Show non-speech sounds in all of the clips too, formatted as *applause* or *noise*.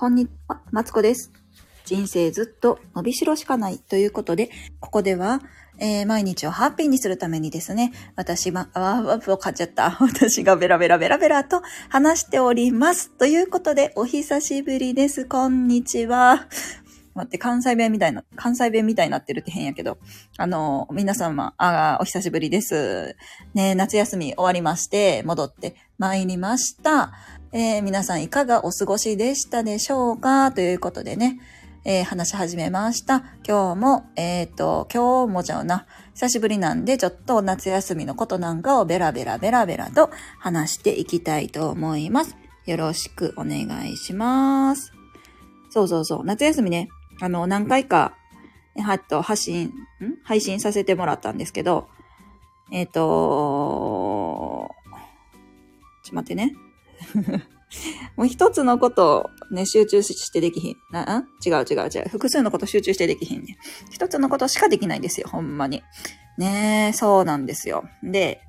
こんにちは、マツコです。人生ずっと伸びしろしかないということで、ここでは、えー毎日をハッピーにするためにですね、私は、あわ、わ、わ、かっちゃった。*laughs* 私がベラベラベラベラと話しております。ということで、お久しぶりです。こんにちは。待って、関西弁みたいな、関西弁みたいになってるって変やけど、あの、皆様、あお久しぶりです。ね、夏休み終わりまして、戻って参りました。えー皆さんいかがお過ごしでしたでしょうか？ということでね、えー話し始めました。今日も、えっ、と、今日もちゃうな。久しぶりなんで、ちょっと夏休みのことなんかをベラベラベラベラと話していきたいと思います。よろしくお願いします。そうそうそう。夏休みね、あの、何回か、えはっと、発信、ん？配信させてもらったんですけど、えっ、と、ちょっと待ってね。*laughs* もう一つのことをね、集中してできひん。な、ん？違う違う違う。複数のこと集中してできひんね。一つのことしかできないんですよ、ほんまに。ねえ、そうなんですよ。で、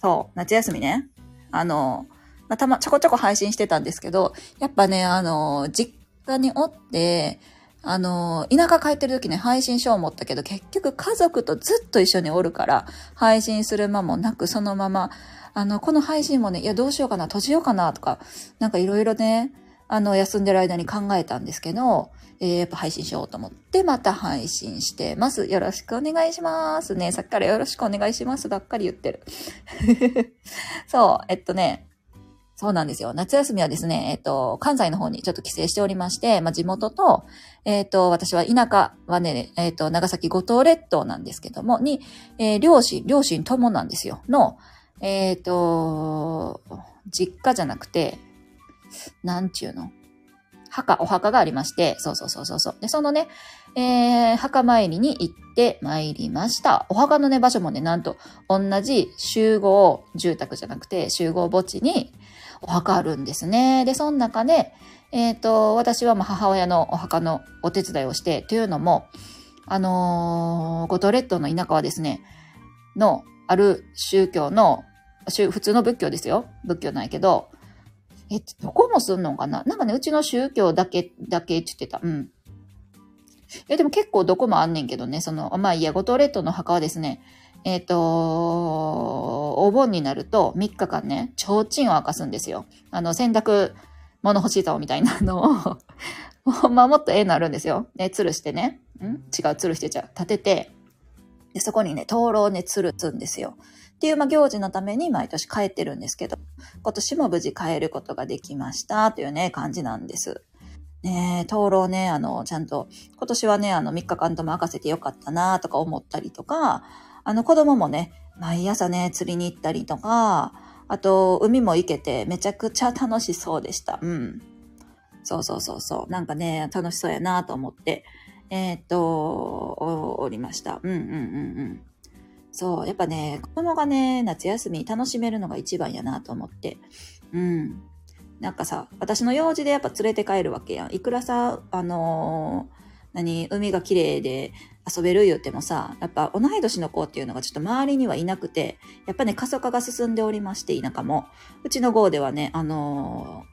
そう、夏休みね。あの、ま、たま、ちょこちょこ配信してたんですけど、やっぱね、あの、実家におって、あの、田舎帰ってる時ね、配信しよう思ったけど、結局家族とずっと一緒におるから、配信する間もなく、そのまま、あの、この配信もね、いや、どうしようかな、閉じようかな、とか、なんかいろいろね、あの、休んでる間に考えたんですけど、えーやっぱ配信しようと思って、また配信してます。よろしくお願いします。ね、さっきからよろしくお願いしますばっかり言ってる。*laughs* そう、えっとね、そうなんですよ。夏休みはですね、えっと、関西の方にちょっと帰省しておりまして、まあ、地元と、えっと、私は田舎はね、えっと、長崎五島列島なんですけども、に、えー両親、両親ともなんですよ。の、えっ、と、実家じゃなくて、なんちゅうの？墓、お墓がありまして、そうそうそうそうそう。で、そのね、えー、墓参りに行って参りました。お墓のね、場所もね、なんと、同じ集合住宅じゃなくて、集合墓地にお墓あるんですね。で、その中で、えっ、と、私はまあ母親のお墓のお手伝いをして、というのも、あのー五島列島の田舎はですね、の、ある宗教の、普通の仏教ですよ。仏教なんやけど、え、どこもすんのかな？なんかね、うちの宗教だけ、だけって言ってた。うん。え、でも結構どこもあんねんけどね、その、まあいいや、五島列島の墓はですね、えっ、と、お盆になると3日間ね、提灯を明かすんですよ。あの、洗濯物干し竿みたいなのを、ほ *laughs* んまもっとええのあるんですよ。ね、吊るしてね。ん？違う、吊るしてちゃう。立てて、で、そこにね、灯籠をね、吊るすんですよ。っていう、まあ、行事のために毎年帰ってるんですけど、今年も無事帰ることができました、というね、感じなんです。ねえ、灯籠ね、あの、ちゃんと、今年はね、あの、3日間とも明かせてよかったな、とか思ったりとか、あの、子供もね、毎朝ね、釣りに行ったりとか、あと、海も行けて、めちゃくちゃ楽しそうでした。うん。そうそうそうそう。なんかね、楽しそうやなと思って、えーっと、おおりました。うんうんうんうん。そう、やっぱね、子供がね、夏休み楽しめるのが一番やなと思って。うん。なんかさ、私の用事でやっぱ連れて帰るわけやん。いくらさ、あのー何、海が綺麗で遊べる言ってもさ、やっぱ同い年の子っていうのがちょっと周りにはいなくて、やっぱね、過疎化が進んでおりまして、田舎も。うちの号ではね、あのー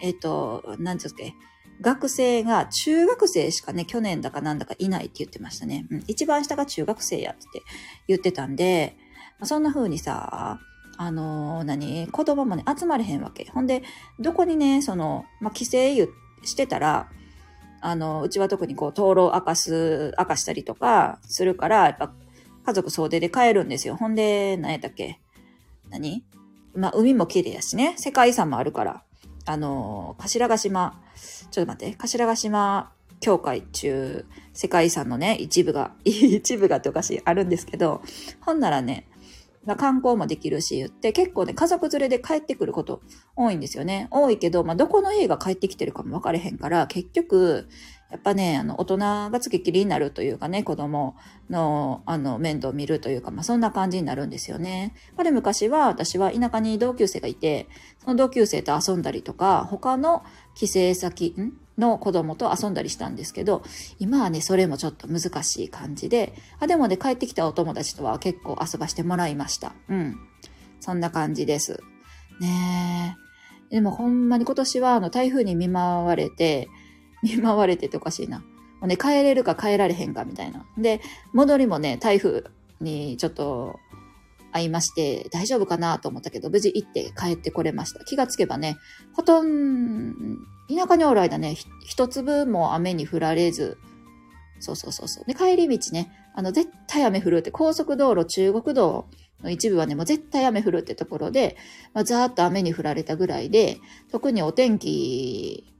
えっ、と、なんつうっけ、学生が中学生しかね、去年だかなんだかいないって言ってましたね。うん、一番下が中学生やって言ってたんで、そんな風にさ、あのー何子供もね、集まれへんわけ。ほんで、どこにね、その、まあ、帰省してたら、あの、うちは特にこう、灯籠明かす、明かしたりとかするから、やっぱ、家族総出で帰るんですよ。ほんで、何やったっけ？何？まあ、海も綺麗やしね。世界遺産もあるから。あの、頭ヶ島、ちょっと待って、頭ヶ島教会中、世界遺産のね、一部が、*laughs* 一部がっておかしい、あるんですけど、ほんならね、まあ、観光もできるし言って、結構ね、家族連れで帰ってくること多いんですよね。多いけど、まあ、どこの家が帰ってきてるかも分かれへんから、結局、やっぱね、あの、大人が付きっきりになるというかね、子供の、あの、面倒を見るというか、まあ、そんな感じになるんですよね。これ昔は、私は田舎に同級生がいて、その同級生と遊んだりとか、他の帰省先んの子供と遊んだりしたんですけど、今はね、それもちょっと難しい感じで、あ、でもね、帰ってきたお友達とは結構遊ばしてもらいました。うん。そんな感じです。ねえ。でもほんまに今年はあの台風に見舞われて、*laughs* 見舞われてておかしいな。もうね、帰れるか帰られへんかみたいな。で、戻りもね、台風にちょっと会いまして、大丈夫かなと思ったけど、無事行って帰ってこれました。気がつけばね、ほとんど、田舎におる間ね、一粒も雨に降られず、そうそうそうそう。で、帰り道ね、あの、絶対雨降るって、高速道路、中国道の一部はね、もう絶対雨降るってところで、まあ、ざーっと雨に降られたぐらいで、特にお天気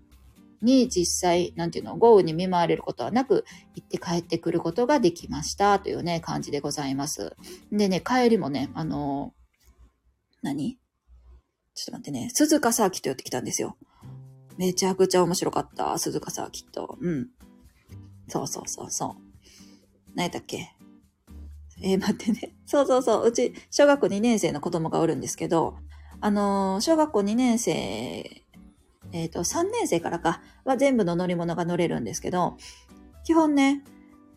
に実際、なんていうの、豪雨に見舞われることはなく、行って帰ってくることができましたというね、感じでございます。でね、帰りもね、あの、何？ちょっと待ってね、鈴鹿サーキット寄ってきたんですよ。めちゃくちゃ面白かった、鈴鹿さん、きっと。うん。そうそうそうそう。何やったっけ？えー、待ってね。そうそうそう。うち、小学校2年生の子供がおるんですけど、あのー、小学校2年生えっ、ー、と、3年生からかは全部の乗り物が乗れるんですけど、基本ね、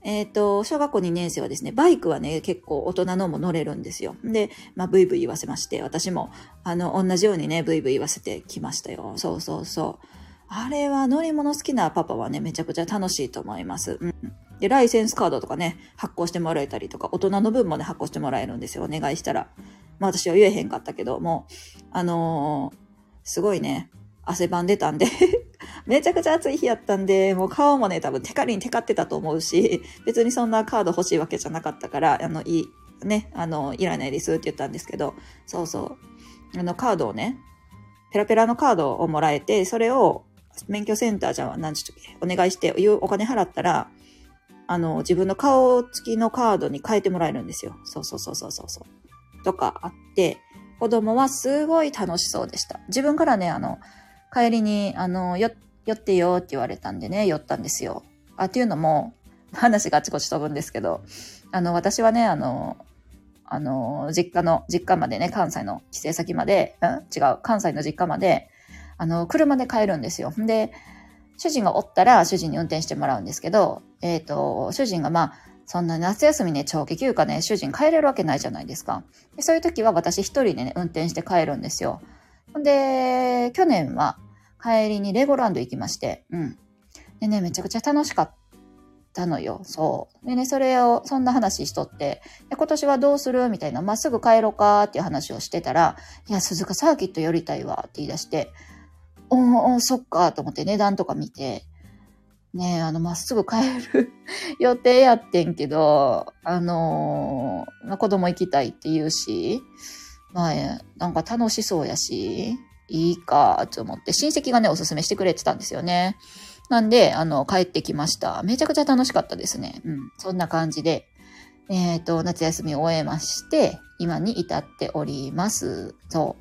えっ、ー、と、小学校2年生はですね、バイクはね、結構大人のも乗れるんですよ。で、まあ、ブイブイ言わせまして、私も、あの、同じようにね、ブイブイ言わせてきましたよ。そうそうそう。あれは乗り物好きなパパはね、めちゃくちゃ楽しいと思います。うん。で、ライセンスカードとかね、発行してもらえたりとか、大人の分もね、発行してもらえるんですよ。お願いしたら。まあ私は言えへんかったけどもう、あのー、すごいね、汗ばんでたんでめちゃくちゃ暑い日やったんで、もう顔もね、多分テカリにテカってたと思うし、別にそんなカード欲しいわけじゃなかったから、あの、いい、ね、あの、いらないですって言ったんですけど、そうそう。あの、カードをね、ペラペラのカードをもらえて、それを免許センターじゃあ、何ちょっとお願いして、お金払ったら、あの、自分の顔付きのカードに変えてもらえるんですよ。そうそうそうそうそうそう。とかあって、子供はすごい楽しそうでした。自分からね、あの、帰りに、あの、よ、寄ってよって言われたんでね、寄ったんですよ。あ、っていうのも、*laughs* 話があちこち飛ぶんですけど、あの、私はね、あの、あの、実家の、実家までね、関西の帰省先まで、うん？違う、関西の実家まで、あの、車で帰るんですよ。で、主人がおったら主人に運転してもらうんですけど、えっ、ー、と、主人がまあ、そんな夏休みね、長期休暇ね、主人帰れるわけないじゃないですか。でそういう時は私一人でね、運転して帰るんですよ。で、去年は帰りにレゴランド行きまして、うん。でね、めちゃくちゃ楽しかったのよ。そう。でね、それを、そんな話しとって、で今年はどうするみたいな、まっすぐ帰ろうかっていう話をしてたら、いや、鈴鹿サーキット寄りたいわって言い出して、おーおー、そっかと思って値段とか見て、ねえ、あの、まっすぐ帰る予定やってんけど、あのー、まあ、子供行きたいって言うし、まあ、なんか楽しそうやし、いいか、と思って、親戚がね、おすすめしてくれてたんですよね。なんで、あの、帰ってきました。めちゃくちゃ楽しかったですね。うん。そんな感じで、えっ、ー、と、夏休みを終えまして、今に至っております。そ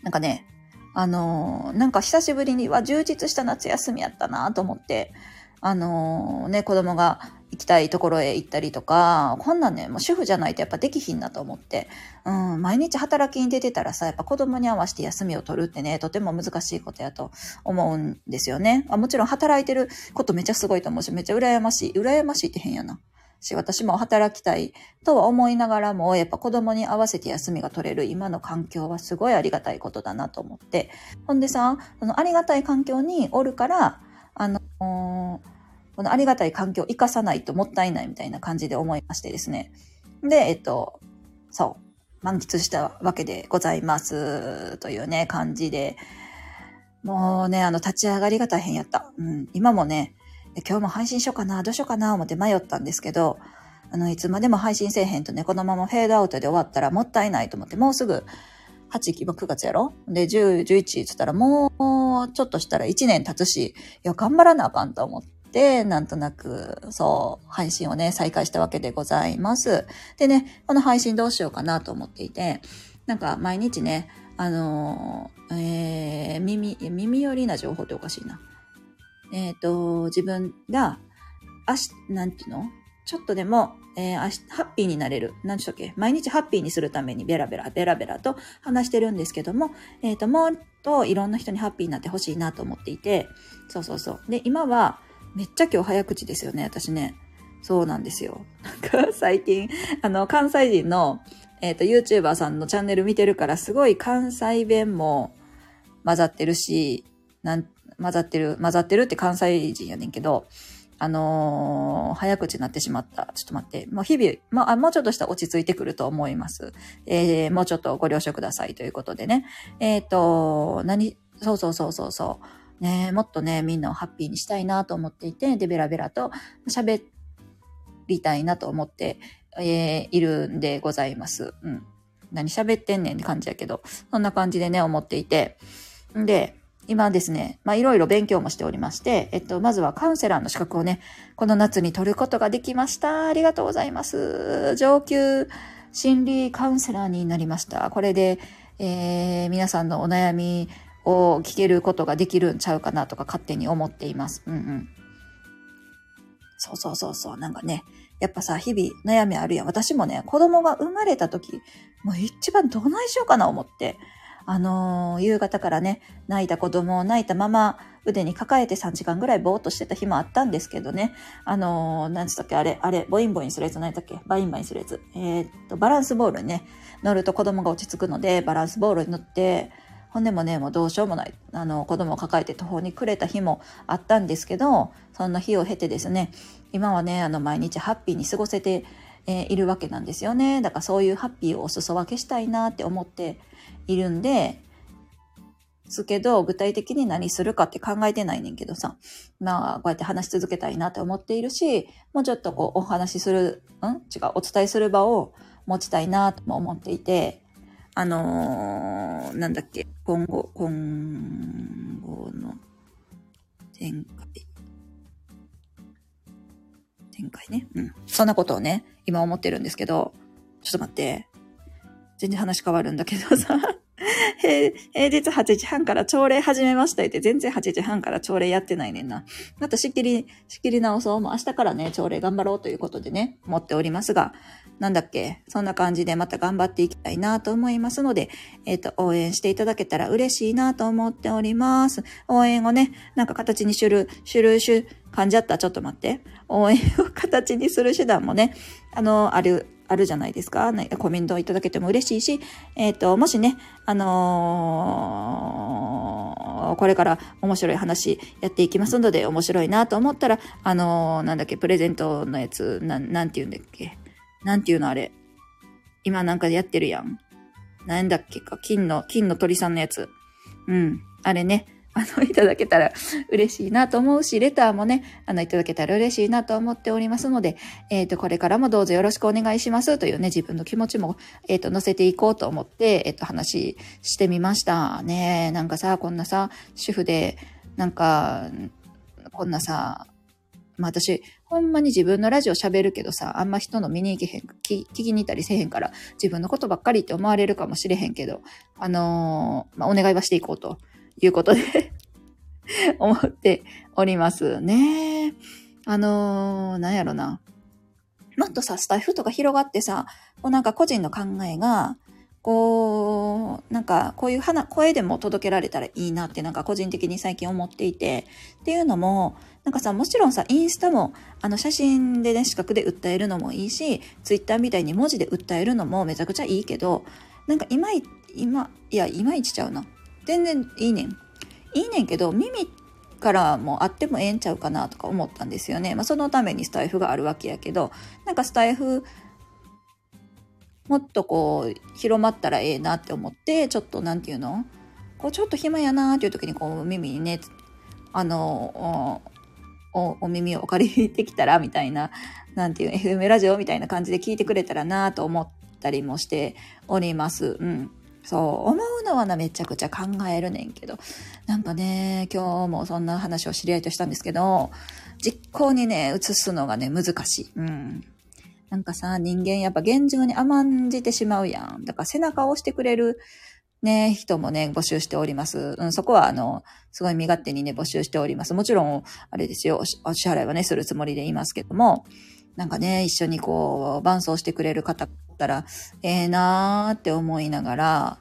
う。なんかね、あの、なんか久しぶりには充実した夏休みやったなと思って、あの、ね、子供が行きたいところへ行ったりとか、こんなんね、もう主婦じゃないとやっぱできひんなと思って、うん、毎日働きに出てたらさ、やっぱ子供に合わせて休みを取るってね、とても難しいことやと思うんですよね。あもちろん働いてることめっちゃすごいと思うし、めっちゃ羨ましい。羨ましいって変やな。し、私も働きたいとは思いながらも、やっぱ子供に合わせて休みが取れる今の環境はすごいありがたいことだなと思って。ほんでさ、そのありがたい環境におるから、あのこのありがたい環境を生かさないともったいないみたいな感じで思いましてですね。で、えっと、そう、満喫したわけでございます。というね、感じで。もうね、あの、立ち上がりが大変やった。うん、今もね、今日も配信しようかな、どうしようかな、思って迷ったんですけど、あの、いつまでも配信せえへんとね、このままフェードアウトで終わったらもったいないと思って、もうすぐ、8、9月やろ？で、10、11つったらもう、ちょっとしたら1年経つし、いや、頑張らなあかんと思って、なんとなく、そう、配信をね、再開したわけでございます。でね、この配信どうしようかなと思っていて、なんか毎日ね、あのえー、耳、耳寄りな情報っておかしいな。えっ、ー、と、自分が、あし、なんていうの？ちょっとでも、えー、ハッピーになれる。何でしたっけ？毎日ハッピーにするためにベラベラ、ベラベラと話してるんですけども、えっ、ー、と、もっといろんな人にハッピーになってほしいなと思っていて、そうそうそう。で、今は、めっちゃ今日早口ですよね、私ね。そうなんですよ。なんか最近、あの、関西人の、えっ、ー、と、YouTuber さんのチャンネル見てるから、すごい関西弁も、混ざってるし、なん、混ざってる、混ざってるって関西人やねんけど、あのー早口になってしまった。ちょっと待って。もう日々、まあ、もうちょっとしたら落ち着いてくると思います。えー、もうちょっとご了承くださいということでね。えっ、と、何、そうそうそうそうそう。ねもっとね、みんなをハッピーにしたいなと思っていて、で、ベラベラと喋りたいなと思って、えーいるんでございます。うん。何喋ってんねんって感じやけど、そんな感じでね、思っていて。んで、今ですね、まあいろいろ勉強もしておりまして、えっと、まずはカウンセラーの資格をね、この夏に取ることができました。ありがとうございます。上級心理カウンセラーになりました。これで、えー皆さんのお悩みを聞けることができるんちゃうかなとか勝手に思っています。うんうん。そうそうそうそう。なんかね、やっぱさ、日々悩みあるやん。私もね、子供が生まれた時、もう一番どないしようかな思って。あのー夕方からね、泣いた子供を泣いたまま腕に抱えて3時間ぐらいぼーっとしてた日もあったんですけどね。あのーなんつったっけ？あれ、あれ、ボインボインするやつ何だっけ？バインバインするやつ。えーっと、バランスボールにね、乗ると子供が落ち着くので、バランスボールに乗って、ほんでもね、もうどうしようもない。あの、子供を抱えて途方に暮れた日もあったんですけど、そんな日を経てですね、今はね、あの、毎日ハッピーに過ごせて、えーいるわけなんですよね。だからそういうハッピーをお裾分けしたいなって思っているんで、すけど、具体的に何するかって考えてないねんけどさ。まあ、こうやって話し続けたいなって思っているし、もうちょっとこう、お話しする、ん？違う、お伝えする場を持ちたいなとも思っていて、あのーなんだっけ、今後、今後の展開。展開ね。うん。そんなことをね、今思ってるんですけど、ちょっと待って。全然話変わるんだけどさ。平日8時半から朝礼始めましたって全然8時半から朝礼やってないねんな。また仕切り、仕切り直そう。もう明日からね、朝礼頑張ろうということでね、思っておりますが、なんだっけ、そんな感じでまた頑張っていきたいなと思いますので、えっ、と、応援していただけたら嬉しいなと思っております。応援をね、なんか形にする、する、しゅ、噛んじゃった。ちょっと待って。応援を形にする手段もね、あの、ある、あるじゃないですか。コメントをいただけても嬉しいし、えっ、と、もしね、あのーこれから面白い話やっていきますので、面白いなと思ったら、あのーなんだっけ、プレゼントのやつ、なん、なんて言うんだっけ。なんていうのあれ。今なんかやってるやん。なんだっけか。金の、金の鳥さんのやつ。うん。あれね。あの、いただけたら嬉しいなと思うし、レターもね、あの、いただけたら嬉しいなと思っておりますので、えっ、と、これからもどうぞよろしくお願いしますというね、自分の気持ちも、えっ、と、載せていこうと思って、えっ、と、話してみました。ねなんかさ、こんなさ、主婦で、なんか、こんなさ、まあ私、ほんまに自分のラジオ喋るけどさ、あんま人の見に行けへん、聞きに行ったりせえへんから、自分のことばっかりって思われるかもしれへんけど、あのまあお願いはしていこうということで *laughs* 思っておりますね。あのーなんやろな。もっとさ、スタイフとか広がってさ、こうなんか個人の考えが、こう、なんかこういう花、声でも届けられたらいいなってなんか個人的に最近思っていて、っていうのも、なんかさ、もちろんさ、インスタも、あの、写真でね、視覚で訴えるのもいいし、ツイッターみたいに文字で訴えるのもめちゃくちゃいいけど、なんか今い、今、いや、いまいちちゃうな。全然いいねん。いいねんけど、耳からもあってもええんちゃうかなとか思ったんですよね。まあ、そのためにスタイフがあるわけやけど、なんかスタイフ、もっとこう、広まったらええなって思って、ちょっとなんていうの？こう、ちょっと暇やなっていう時にこう、耳にね、あの、おお耳をお借りできたらみたいな、なんていう、FM ラジオみたいな感じで聞いてくれたらなと思ったりもしております。うん。そう、思うのはな、めちゃくちゃ考えるねんけど、なんかね、今日もそんな話を知り合いとしたんですけど、実行にね、移すのがね、難しい。うん。なんかさ、人間やっぱ現状に甘んじてしまうやん。だから背中を押してくれるね、人もね、募集しております。うん、そこはあの、すごい身勝手にね、募集しております。もちろん、あれですよ、お支払いはね、するつもりでいますけども、なんかね、一緒にこう、伴走してくれる方ったら、ええなーって思いながら、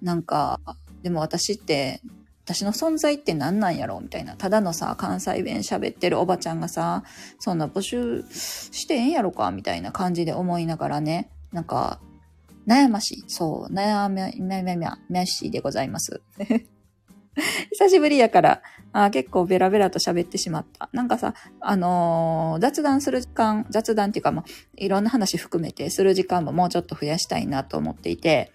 なんか、でも私って、私の存在って何なんやろみたいな。ただのさ、関西弁喋ってるおばちゃんがさ、そんな募集してええんやろかみたいな感じで思いながらね、なんか、悩ましい。そう、悩み、悩み、悩ましいでございます。*laughs* 久しぶりやから、あ結構ベラベラと喋ってしまった。なんかさ、あのー雑談する時間、雑談っていうかもう、いろんな話含めてする時間ももうちょっと増やしたいなと思っていて、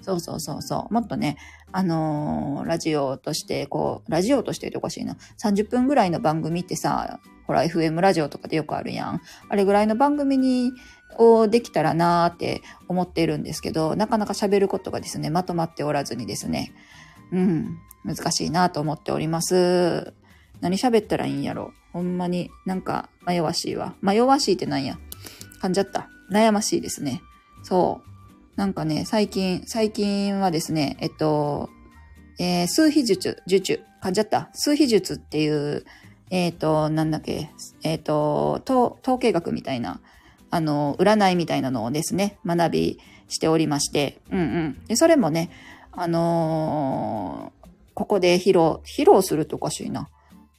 そうそうそうそう。もっとね、あのーラジオとして、こう、ラジオとしてっておかしいな。30分ぐらいの番組ってさ、ほら、FM ラジオとかでよくあるやん。あれぐらいの番組に、をできたらなーって思っているんですけど、なかなか喋ることがですね、まとまっておらずにですね、うん、難しいなと思っております。何喋ったらいいんやろ。ほんまになんか迷わしいわ。迷わしいってなんや。噛んじゃった。悩ましいですね。そう。なんかね、最近、最近はですね、えっと、えー数秘術、術中、噛んじゃった。数秘術っていう、えっ、と、なんだっけ、えっ、と、統計学みたいな、あの、占いみたいなのをですね、学びしておりまして、うんうん。で、それもね、あのーここで披露、披露するっておかしいな。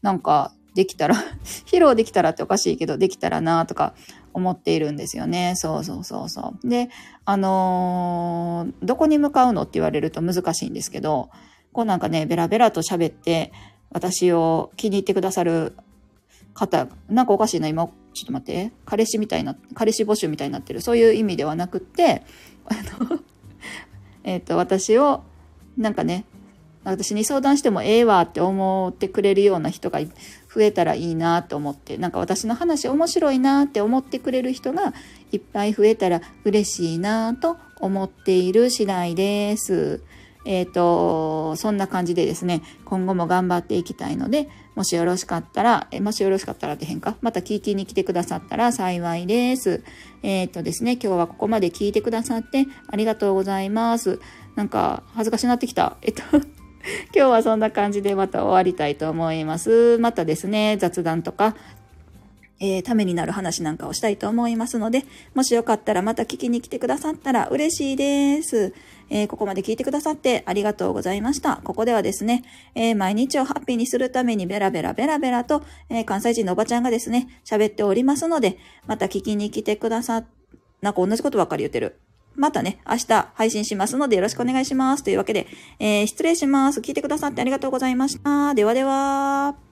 なんか、できたら、*laughs* 披露できたらっておかしいけど、できたらなとか思っているんですよね。そうそうそうそう。で、あのーどこに向かうのって言われると難しいんですけど、こうなんかね、ベラベラと喋って、私を気に入ってくださる方、なんかおかしいな、今、ちょっと待って、彼氏みたいな、彼氏募集みたいになってる、そういう意味ではなくって、あの、*laughs* えっと、私を、なんかね、私に相談してもええわって思ってくれるような人が増えたらいいなと思って、なんか私の話面白いなって思ってくれる人がいっぱい増えたら嬉しいなと思っている次第です。えっ、と、そんな感じでですね、今後も頑張っていきたいので、もしよろしかったら、えもしよろしかったらって変か、また聞きに来てくださったら幸いです。えっ、とですね、今日はここまで聞いてくださってありがとうございます。なんか恥ずかしなってきた。えっと、*laughs* 今日はそんな感じでまた終わりたいと思います。またですね、雑談とか、えーためになる話なんかをしたいと思いますので、もしよかったらまた聞きに来てくださったら嬉しいです。えーここまで聞いてくださってありがとうございました。ここではですね、えー毎日をハッピーにするためにベラベラベラベラと、え関西人のおばちゃんがですね、喋っておりますので、また聞きに来てくださ、なんか同じことばっかり言ってる。またね、明日配信しますのでよろしくお願いします。というわけで、え失礼します。聞いてくださってありがとうございました。ではでは。